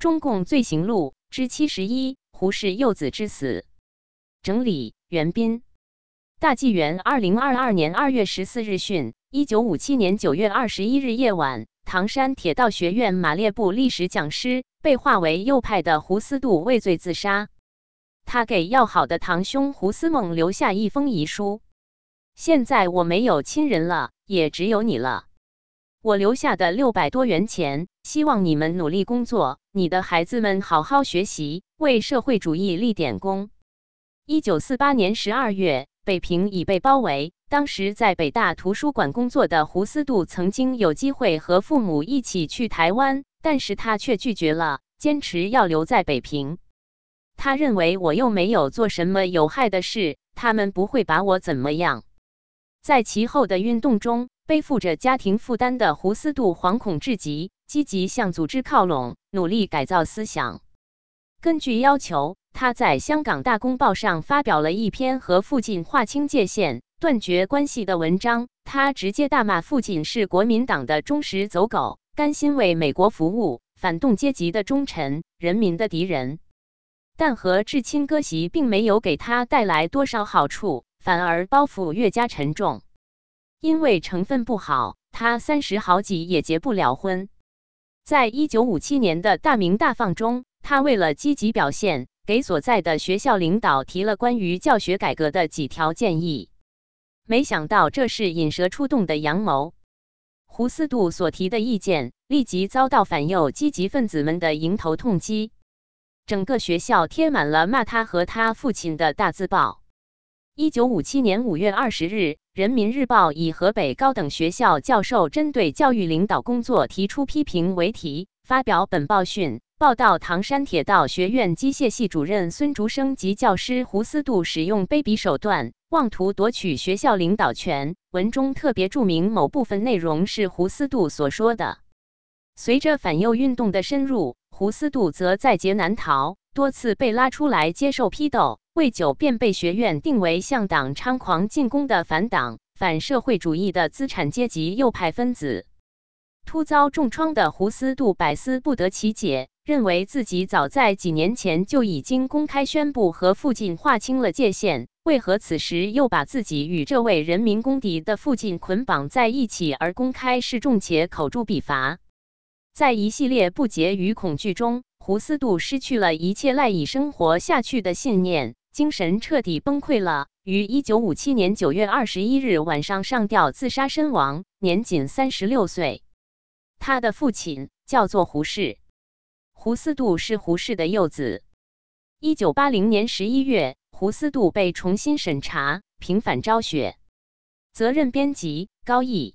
中共罪行录之七十一：胡适幼子之死。整理：袁斌。大纪元二零二二年二月十四日讯：一九五七年九月二十一日夜晚，唐山铁道学院马列部历史讲师、被划为右派的胡思度畏罪自杀。他给要好的堂兄胡思梦留下一封遗书：现在我没有亲人了，也只有你了。我留下的六百多元钱，希望你们努力工作，你的孩子们好好学习，为社会主义立点功。一九四八年十二月，北平已被包围。当时在北大图书馆工作的胡思度曾经有机会和父母一起去台湾，但是他却拒绝了，坚持要留在北平。他认为我又没有做什么有害的事，他们不会把我怎么样。在其后的运动中。背负着家庭负担的胡思度惶恐至极，积极向组织靠拢，努力改造思想。根据要求，他在香港大公报上发表了一篇和父亲划清界限、断绝关系的文章。他直接大骂父亲是国民党的忠实走狗，甘心为美国服务，反动阶级的忠臣，人民的敌人。但和至亲割席并没有给他带来多少好处，反而包袱越加沉重。因为成分不好，他三十好几也结不了婚。在一九五七年的大明大放中，他为了积极表现，给所在的学校领导提了关于教学改革的几条建议。没想到这是引蛇出洞的阳谋。胡思度所提的意见立即遭到反右积极分子们的迎头痛击，整个学校贴满了骂他和他父亲的大字报。一九五七年五月二十日。人民日报以河北高等学校教授针对教育领导工作提出批评为题，发表本报讯，报道唐山铁道学院机械系主任孙竹生及教师胡思度使用卑鄙手段，妄图夺取学校领导权。文中特别注明某部分内容是胡思度所说的。随着反右运动的深入，胡思度则在劫难逃，多次被拉出来接受批斗。未久便被学院定为向党猖狂进攻的反党、反社会主义的资产阶级右派分子。突遭重创的胡思度百思不得其解，认为自己早在几年前就已经公开宣布和父亲划清了界限，为何此时又把自己与这位人民公敌的父亲捆绑在一起，而公开示众且口诛笔伐？在一系列不解与恐惧中，胡思度失去了一切赖以生活下去的信念。精神彻底崩溃了，于一九五七年九月二十一日晚上上吊自杀身亡，年仅三十六岁。他的父亲叫做胡适，胡思度是胡适的幼子。一九八零年十一月，胡思度被重新审查，平反昭雪。责任编辑：高毅。